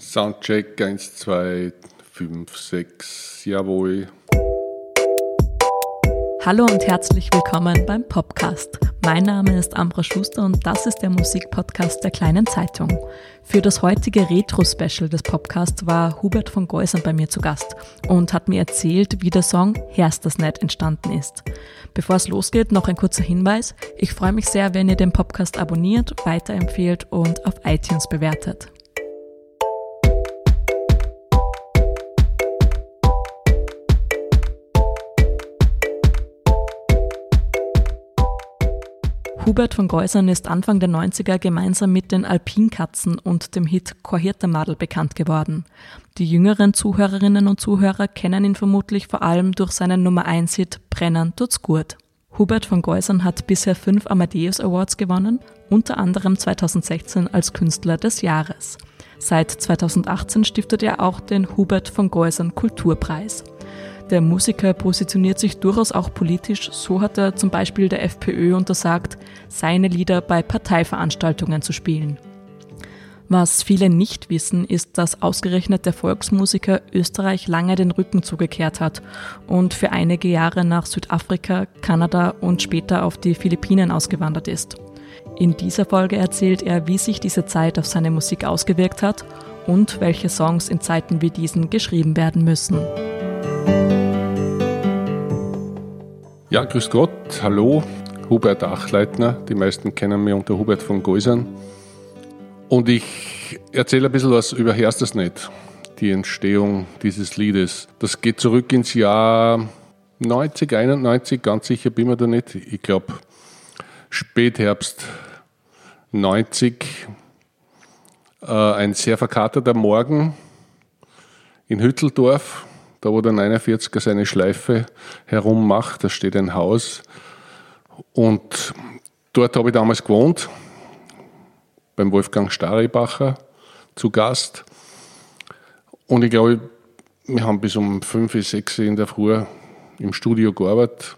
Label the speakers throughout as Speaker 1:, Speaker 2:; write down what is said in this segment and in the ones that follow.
Speaker 1: Soundcheck 1, 2, 5, 6, jawohl.
Speaker 2: Hallo und herzlich willkommen beim Podcast. Mein Name ist Ambra Schuster und das ist der Musikpodcast der Kleinen Zeitung. Für das heutige Retro-Special des Podcasts war Hubert von Geusern bei mir zu Gast und hat mir erzählt, wie der Song Herst das Net entstanden ist. Bevor es losgeht, noch ein kurzer Hinweis. Ich freue mich sehr, wenn ihr den Podcast abonniert, weiterempfehlt und auf iTunes bewertet. Hubert von Geusern ist Anfang der 90er gemeinsam mit den Alpinkatzen und dem Hit Kohirtemadel bekannt geworden. Die jüngeren Zuhörerinnen und Zuhörer kennen ihn vermutlich vor allem durch seinen Nummer 1 Hit Brennen tut's gut. Hubert von Geusern hat bisher fünf Amadeus Awards gewonnen, unter anderem 2016 als Künstler des Jahres. Seit 2018 stiftet er auch den Hubert von Geusern Kulturpreis. Der Musiker positioniert sich durchaus auch politisch. So hat er zum Beispiel der FPÖ untersagt, seine Lieder bei Parteiveranstaltungen zu spielen. Was viele nicht wissen, ist, dass ausgerechnet der Volksmusiker Österreich lange den Rücken zugekehrt hat und für einige Jahre nach Südafrika, Kanada und später auf die Philippinen ausgewandert ist. In dieser Folge erzählt er, wie sich diese Zeit auf seine Musik ausgewirkt hat und welche Songs in Zeiten wie diesen geschrieben werden müssen.
Speaker 1: Ja, grüß Gott, hallo, Hubert Achleitner. Die meisten kennen mich unter Hubert von Geusern. Und ich erzähle ein bisschen was über Herstersnet, die Entstehung dieses Liedes. Das geht zurück ins Jahr 90, 91, ganz sicher bin ich mir da nicht. Ich glaube, Spätherbst 90. Äh, ein sehr verkaterter Morgen in Hütteldorf da wo der 49er seine Schleife herummacht, da steht ein Haus. Und dort habe ich damals gewohnt, beim Wolfgang Staribacher zu Gast. Und ich glaube, wir haben bis um 5, 6 in der Früh im Studio gearbeitet.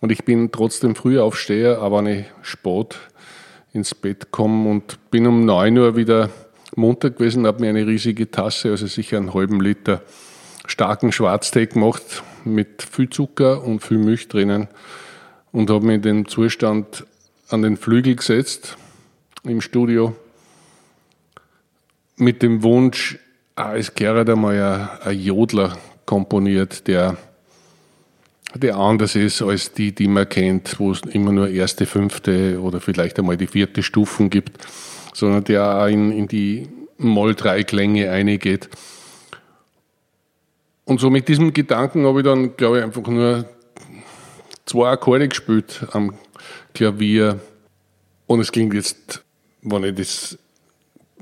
Speaker 1: Und ich bin trotzdem früh aufsteher, aber nicht spät ins Bett gekommen und bin um 9 Uhr wieder munter gewesen, habe mir eine riesige Tasse, also sicher einen halben Liter starken Schwarztee gemacht mit viel Zucker und viel Milch drinnen und habe mich in dem Zustand an den Flügel gesetzt im Studio mit dem Wunsch, ah, es gehört einmal ein, ein Jodler komponiert, der, der anders ist als die, die man kennt, wo es immer nur erste, fünfte oder vielleicht einmal die vierte Stufen gibt, sondern der auch in, in die Moll-3-Klänge eingeht. Und so mit diesem Gedanken habe ich dann, glaube ich, einfach nur zwei Akkorde gespielt am Klavier. Und es klingt jetzt, wenn ich das,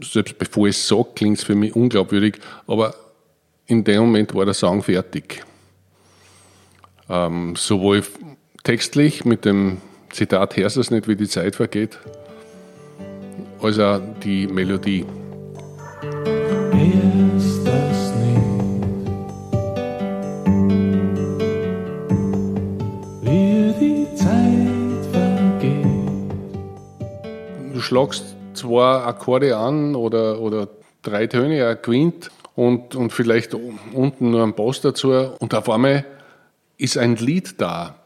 Speaker 1: selbst bevor ich es sage, klingt es für mich unglaubwürdig, aber in dem Moment war der Song fertig. Ähm, sowohl textlich mit dem Zitat Herrscht es nicht, wie die Zeit vergeht, als auch die Melodie. Schlagst zwei Akkorde an oder, oder drei Töne, ein Quint und, und vielleicht unten nur ein Bass dazu und auf einmal ist ein Lied da.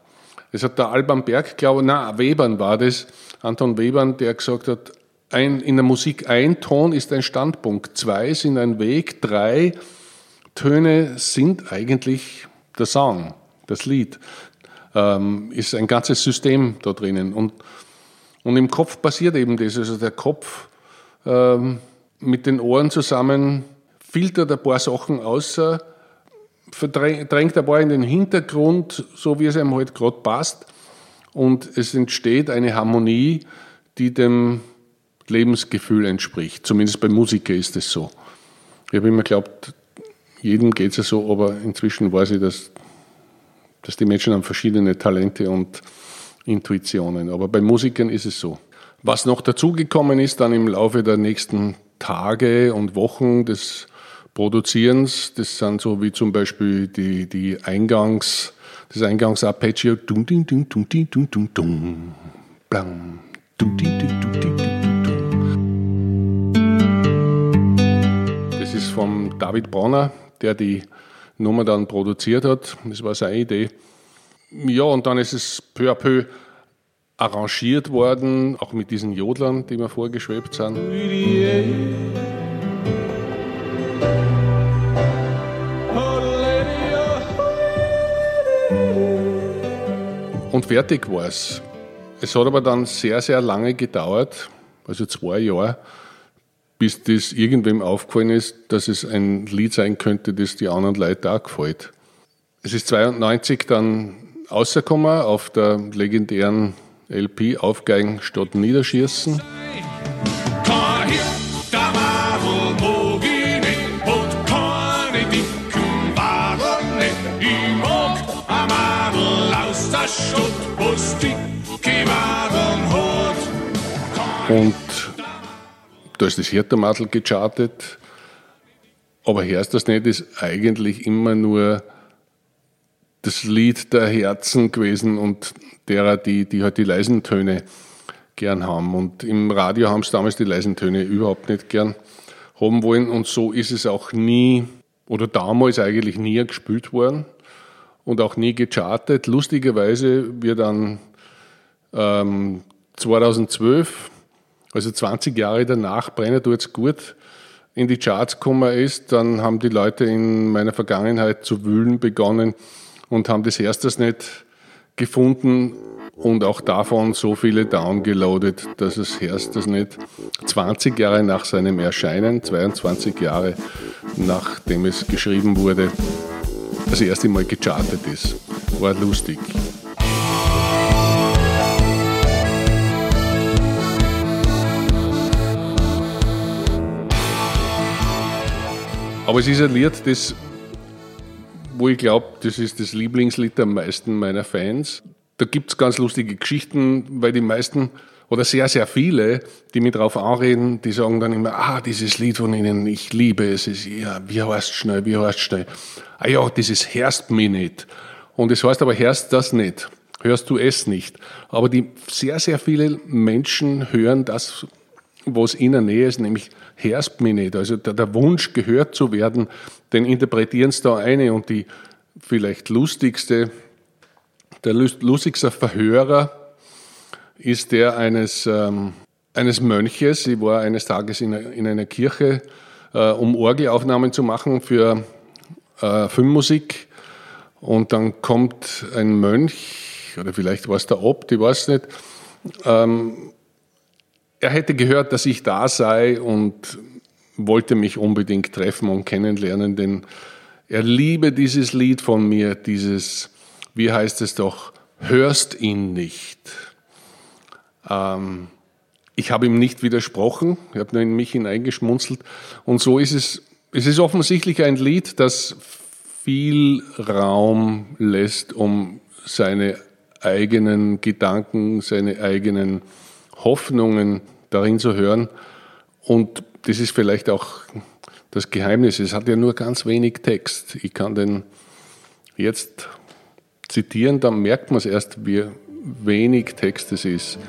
Speaker 1: Das hat der Alban Berg, glaube ich, nein, Webern war das, Anton Webern, der gesagt hat, ein, in der Musik ein Ton ist ein Standpunkt, zwei sind ein Weg, drei Töne sind eigentlich der Song, das Lied. Ähm, ist ein ganzes System da drinnen. Und und im Kopf passiert eben das. Also der Kopf ähm, mit den Ohren zusammen filtert ein paar Sachen außer, verdrängt ein paar in den Hintergrund, so wie es einem halt gerade passt. Und es entsteht eine Harmonie, die dem Lebensgefühl entspricht. Zumindest bei Musiker ist es so. Ich habe immer geglaubt, jedem geht es ja so, aber inzwischen weiß ich, dass, dass die Menschen haben verschiedene Talente und Intuitionen. Aber bei Musikern ist es so. Was noch dazugekommen ist dann im Laufe der nächsten Tage und Wochen des Produzierens, das sind so wie zum Beispiel die, die Eingangs, das Eingangsarpeggio. Das ist vom David Bronner, der die Nummer dann produziert hat. Das war seine Idee. Ja, und dann ist es peu à peu arrangiert worden, auch mit diesen Jodlern, die mir vorgeschwebt sind. Und fertig war es. Es hat aber dann sehr, sehr lange gedauert, also zwei Jahre, bis das irgendwem aufgefallen ist, dass es ein Lied sein könnte, das die anderen Leute auch gefällt. Es ist 92 dann rausgekommen auf der legendären LP Aufgeigen statt Niederschießen. Und da ist das Hirtermadel gechartet. Aber hörst das nicht, ist eigentlich immer nur das Lied der Herzen gewesen und derer, die, die halt die leisen Töne gern haben. Und im Radio haben sie damals die leisen Töne überhaupt nicht gern haben wollen. Und so ist es auch nie, oder damals eigentlich nie gespielt worden und auch nie gechartet. Lustigerweise wird dann ähm, 2012 also 20 Jahre danach Brenner tut's gut in die Charts gekommen ist, dann haben die Leute in meiner Vergangenheit zu wühlen begonnen und haben das erstes nicht gefunden und auch davon so viele downgeloadet, dass es erstes nicht 20 Jahre nach seinem Erscheinen, 22 Jahre nachdem es geschrieben wurde, das erste Mal gechartet ist. War lustig. Aber es ist ein Lied, das, wo ich glaube, das ist das Lieblingslied der meisten meiner Fans. Da gibt es ganz lustige Geschichten, weil die meisten oder sehr, sehr viele, die mich darauf anreden, die sagen dann immer, ah, dieses Lied von Ihnen, ich liebe es, ist, ja, wie heißt schnell, wie heißt schnell. Ah ja, dieses hörst mich nicht. Und es heißt aber, hörst das nicht. Hörst du es nicht. Aber die sehr, sehr viele Menschen hören das, was ihnen näher ist, nämlich herrscht mich nicht. Also der, der Wunsch, gehört zu werden, den interpretieren sie da eine und die vielleicht lustigste, der lustigste Verhörer ist der eines, ähm, eines Mönches. Ich war eines Tages in, in einer Kirche, äh, um Orgelaufnahmen zu machen für äh, Filmmusik. Und dann kommt ein Mönch, oder vielleicht war es der Obt, ich weiß nicht, ähm, er hätte gehört, dass ich da sei und wollte mich unbedingt treffen und kennenlernen, denn er liebe dieses Lied von mir, dieses, wie heißt es doch, hörst ihn nicht. Ähm, ich habe ihm nicht widersprochen, ich habe nur in mich hineingeschmunzelt und so ist es, es ist offensichtlich ein Lied, das viel Raum lässt, um seine eigenen Gedanken, seine eigenen Hoffnungen darin zu hören. Und das ist vielleicht auch das Geheimnis. Es hat ja nur ganz wenig Text. Ich kann den jetzt zitieren, dann merkt man es erst, wie wenig Text es ist.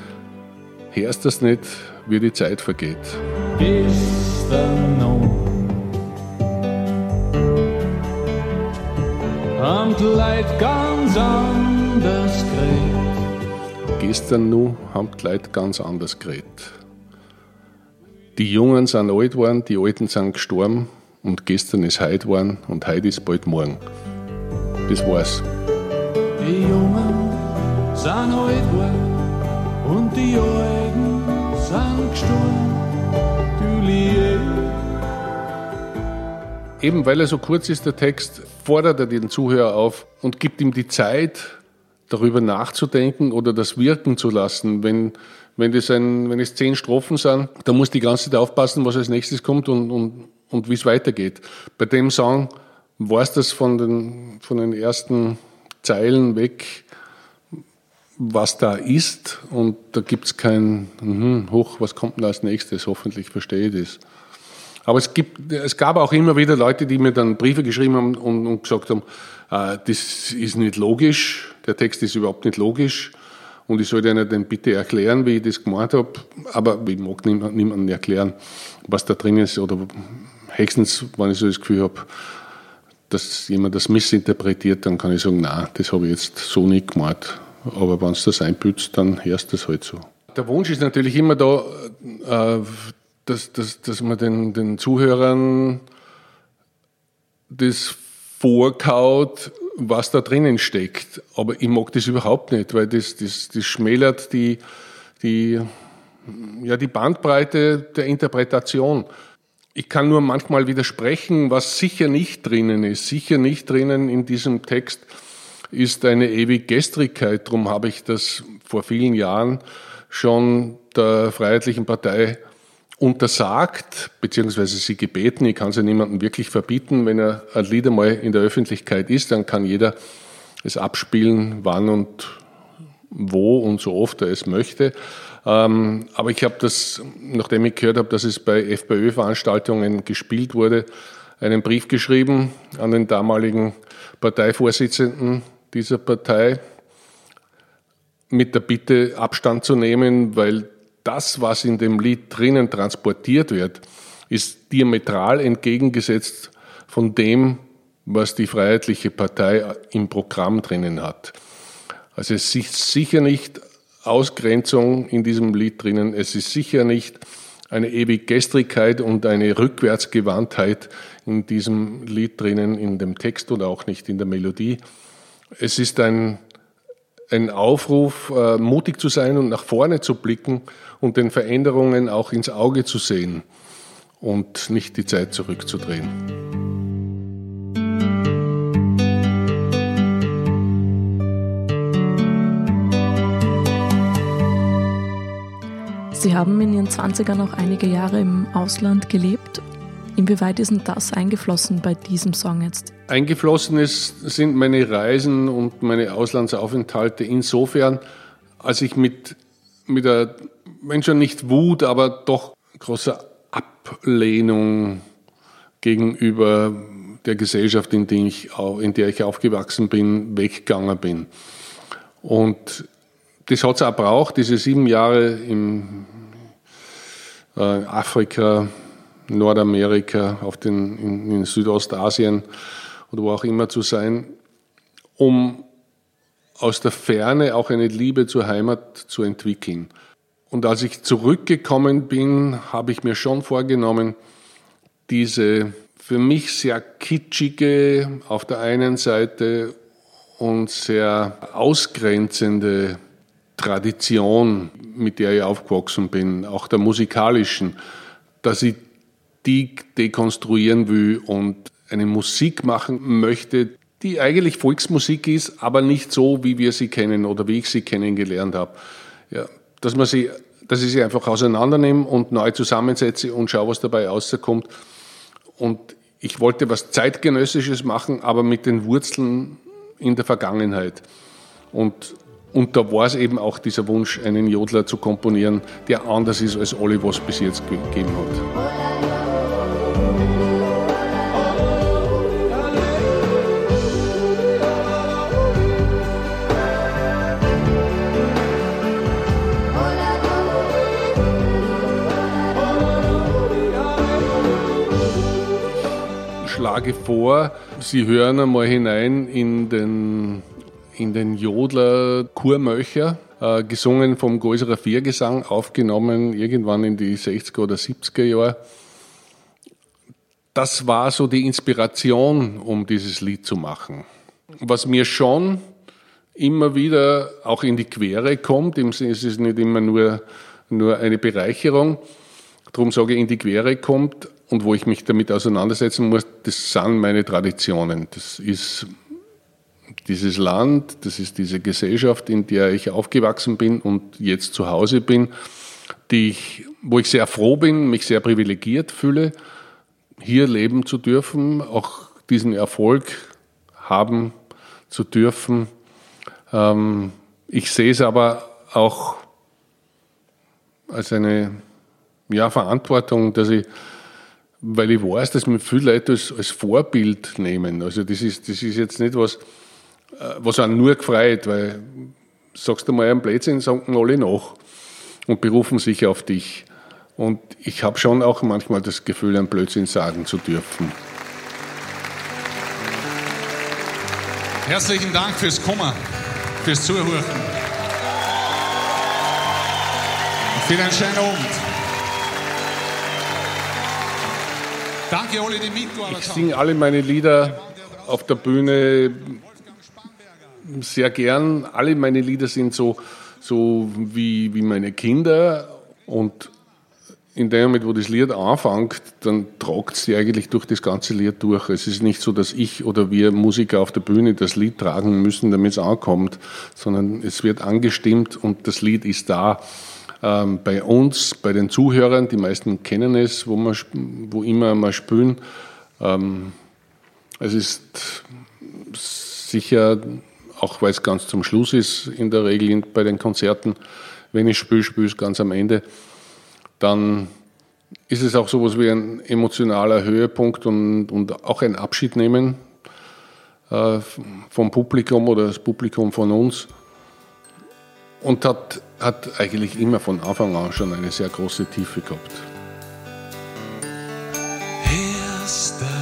Speaker 1: Hörst das nicht, wie die Zeit vergeht. Gestern noch haben die Leute ganz anders geredet. Gestern noch haben die Leute ganz anders geredet. Die Jungen sind alt geworden, die Alten sind gestorben und gestern ist heute geworden und heute ist bald morgen. Das war's. Die Jungen sind alt geworden und die Alten sind gestorben. Du. Eben weil er so kurz ist, der Text, fordert er den Zuhörer auf und gibt ihm die Zeit, darüber nachzudenken oder das wirken zu lassen. Wenn wenn das, ein, wenn es zehn Strophen sind, dann muss die ganze Zeit aufpassen, was als nächstes kommt und, und, und wie es weitergeht. Bei dem Song war es das von den, von den ersten Zeilen weg, was da ist und da gibt es kein, hm, hoch, was kommt denn als nächstes, hoffentlich verstehe ich das. Aber es, gibt, es gab auch immer wieder Leute, die mir dann Briefe geschrieben haben und, und gesagt haben, das ist nicht logisch, der Text ist überhaupt nicht logisch und ich sollte ihnen dann bitte erklären, wie ich das gemacht habe. Aber ich mag niemandem erklären, was da drin ist oder höchstens, wenn ich so das Gefühl habe, dass jemand das missinterpretiert, dann kann ich sagen, nein, das habe ich jetzt so nicht gemacht. Aber wenn es das einbützt, dann hörst du das halt so. Der Wunsch ist natürlich immer da, äh, dass, dass, dass man den, den Zuhörern das vorkaut, was da drinnen steckt. Aber ich mag das überhaupt nicht, weil das, das, das schmälert die, die, ja, die Bandbreite der Interpretation. Ich kann nur manchmal widersprechen, was sicher nicht drinnen ist. Sicher nicht drinnen in diesem Text ist eine ewige Gestrigkeit. Darum habe ich das vor vielen Jahren schon der Freiheitlichen Partei untersagt, beziehungsweise sie gebeten, ich kann es ja niemandem wirklich verbieten, wenn er ein Lied einmal in der Öffentlichkeit ist, dann kann jeder es abspielen, wann und wo und so oft er es möchte. Ähm, aber ich habe das, nachdem ich gehört habe, dass es bei FPÖ-Veranstaltungen gespielt wurde, einen Brief geschrieben an den damaligen Parteivorsitzenden dieser Partei mit der Bitte Abstand zu nehmen, weil das, was in dem Lied drinnen transportiert wird, ist diametral entgegengesetzt von dem, was die Freiheitliche Partei im Programm drinnen hat. Also es ist sicher nicht Ausgrenzung in diesem Lied drinnen. Es ist sicher nicht eine Ewiggestrigkeit und eine Rückwärtsgewandtheit in diesem Lied drinnen, in dem Text oder auch nicht in der Melodie. Es ist ein, ein Aufruf, äh, mutig zu sein und nach vorne zu blicken und den Veränderungen auch ins Auge zu sehen und nicht die Zeit zurückzudrehen.
Speaker 2: Sie haben in Ihren 20ern noch einige Jahre im Ausland gelebt. Inwieweit ist denn das eingeflossen bei diesem Song jetzt?
Speaker 1: Eingeflossen ist, sind meine Reisen und meine Auslandsaufenthalte insofern, als ich mit, mit der, wenn schon nicht Wut, aber doch großer Ablehnung gegenüber der Gesellschaft, in, die ich, in der ich aufgewachsen bin, weggegangen bin. Und das hat es auch braucht, diese sieben Jahre im äh, Afrika, Nordamerika, auf den, in, in Südostasien oder wo auch immer zu sein, um aus der Ferne auch eine Liebe zur Heimat zu entwickeln. Und als ich zurückgekommen bin, habe ich mir schon vorgenommen, diese für mich sehr kitschige auf der einen Seite und sehr ausgrenzende Tradition, mit der ich aufgewachsen bin, auch der musikalischen, dass ich die dekonstruieren will und eine Musik machen möchte, die eigentlich Volksmusik ist, aber nicht so, wie wir sie kennen oder wie ich sie kennengelernt habe. Ja, dass man sie, dass ich sie einfach auseinandernehme und neu zusammensetze und schaue, was dabei rauskommt. Und ich wollte was zeitgenössisches machen, aber mit den Wurzeln in der Vergangenheit. Und und da war es eben auch dieser Wunsch, einen Jodler zu komponieren, der anders ist als alle, was es bis jetzt gegeben hat. Schlage vor, Sie hören einmal hinein in den in den Jodler Kurmöcher, äh, gesungen vom Gäuserer Viergesang, aufgenommen irgendwann in die 60er oder 70er Jahre. Das war so die Inspiration, um dieses Lied zu machen. Was mir schon immer wieder auch in die Quere kommt, im Sinne, es ist nicht immer nur, nur eine Bereicherung, darum sage ich, in die Quere kommt und wo ich mich damit auseinandersetzen muss, das sind meine Traditionen. Das ist dieses Land, das ist diese Gesellschaft, in der ich aufgewachsen bin und jetzt zu Hause bin, die ich, wo ich sehr froh bin, mich sehr privilegiert fühle, hier leben zu dürfen, auch diesen Erfolg haben zu dürfen. Ähm, ich sehe es aber auch als eine ja, Verantwortung, dass ich, weil ich weiß, dass mir viele Leute als, als Vorbild nehmen. Also das ist, das ist jetzt nicht was, äh, was auch nur gefreut, weil sagst du mal einen Blödsinn, sagen alle nach und berufen sich auf dich. Und ich habe schon auch manchmal das Gefühl, ein Blödsinn sagen zu dürfen.
Speaker 3: Herzlichen Dank fürs Kommen, fürs Zuhören. Und für einen schönen Abend. Danke alle, die mitgearbeitet
Speaker 1: Ich singe alle meine Lieder auf der Bühne sehr gern. Alle meine Lieder sind so, so wie, wie meine Kinder und in dem Moment, wo das Lied anfängt, dann tragt sie eigentlich durch das ganze Lied durch. Es ist nicht so, dass ich oder wir Musiker auf der Bühne das Lied tragen müssen, damit es ankommt, sondern es wird angestimmt und das Lied ist da. Ähm, bei uns, bei den Zuhörern, die meisten kennen es, wo, wir, wo immer wir spielen. Ähm, es ist sicher, auch weil es ganz zum Schluss ist, in der Regel bei den Konzerten, wenn ich spiele, spiele ich ganz am Ende dann ist es auch so etwas wie ein emotionaler Höhepunkt und, und auch ein Abschied nehmen äh, vom Publikum oder das Publikum von uns. Und hat, hat eigentlich immer von Anfang an schon eine sehr große Tiefe gehabt.
Speaker 3: Hörst das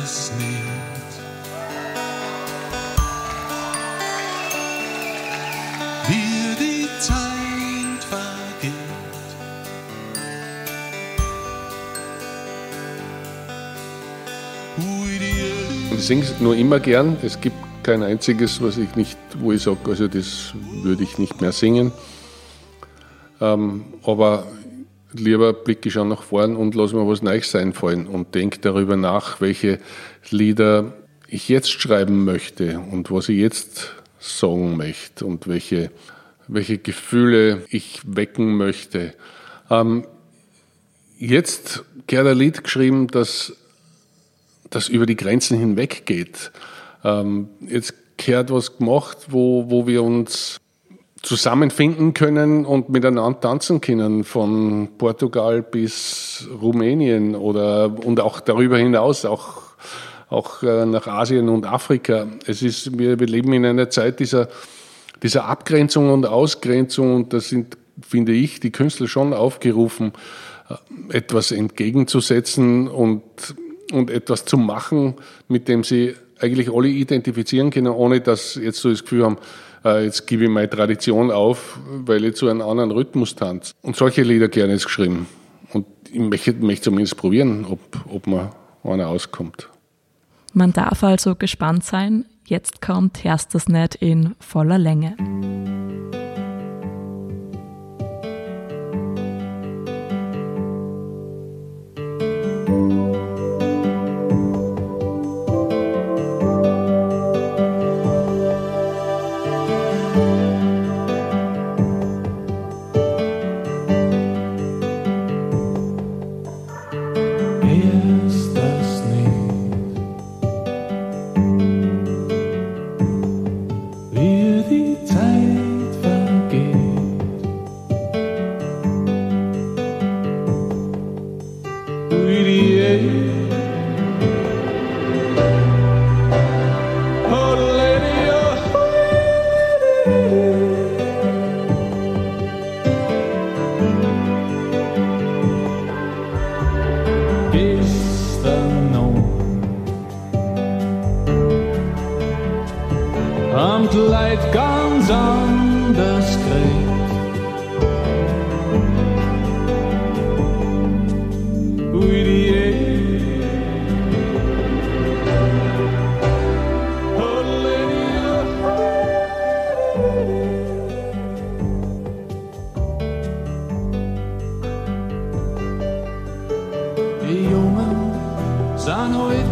Speaker 1: singe es nur immer gern. Es gibt kein einziges, was ich nicht, wo ich sage, also das würde ich nicht mehr singen. Ähm, aber lieber blicke ich schon nach vorn und lasse mir was Neues einfallen und denke darüber nach, welche Lieder ich jetzt schreiben möchte und was ich jetzt sagen möchte und welche, welche Gefühle ich wecken möchte. Ähm, jetzt ein Lied geschrieben, das, das über die Grenzen hinweg geht. Ähm, jetzt gehört was gemacht, wo, wo wir uns zusammenfinden können und miteinander tanzen können, von Portugal bis Rumänien oder und auch darüber hinaus, auch, auch äh, nach Asien und Afrika. Es ist, wir, wir leben in einer Zeit dieser, dieser Abgrenzung und Ausgrenzung und da sind, finde ich, die Künstler schon aufgerufen, äh, etwas entgegenzusetzen und, und etwas zu machen, mit dem sie eigentlich alle identifizieren können, ohne dass jetzt so das Gefühl haben, äh, jetzt gebe ich meine Tradition auf, weil ich zu einem anderen Rhythmus tanze. Und solche Lieder gerne jetzt geschrieben. Und ich möchte, möchte zumindest probieren, ob, ob mir einer auskommt.
Speaker 2: Man darf also gespannt sein. Jetzt kommt Herst das nicht in voller Länge.
Speaker 4: Sind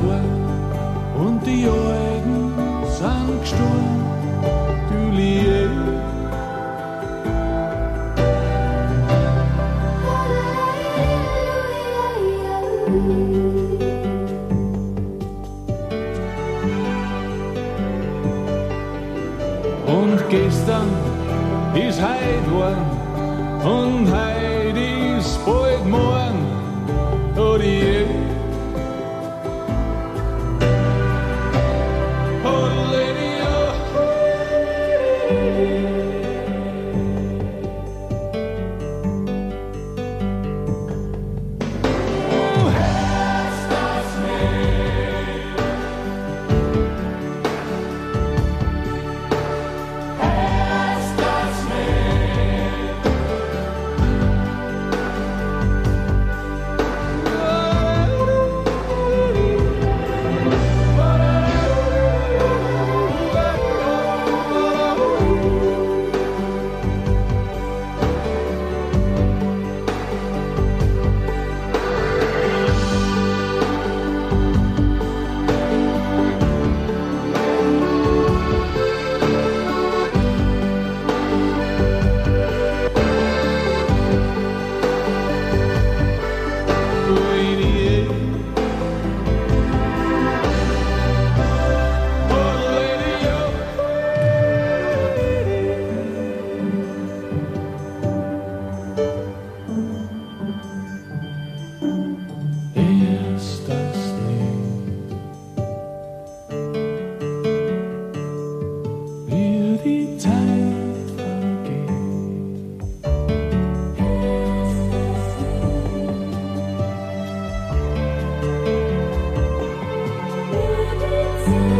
Speaker 4: you.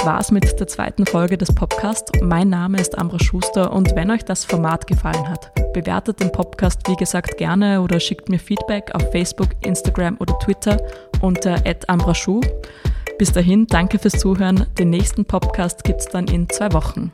Speaker 2: Das war's mit der zweiten Folge des Podcasts. Mein Name ist Ambra Schuster und wenn euch das Format gefallen hat, bewertet den Podcast wie gesagt gerne oder schickt mir Feedback auf Facebook, Instagram oder Twitter unter @ambraschu. Bis dahin, danke fürs Zuhören. Den nächsten Podcast gibt's dann in zwei Wochen.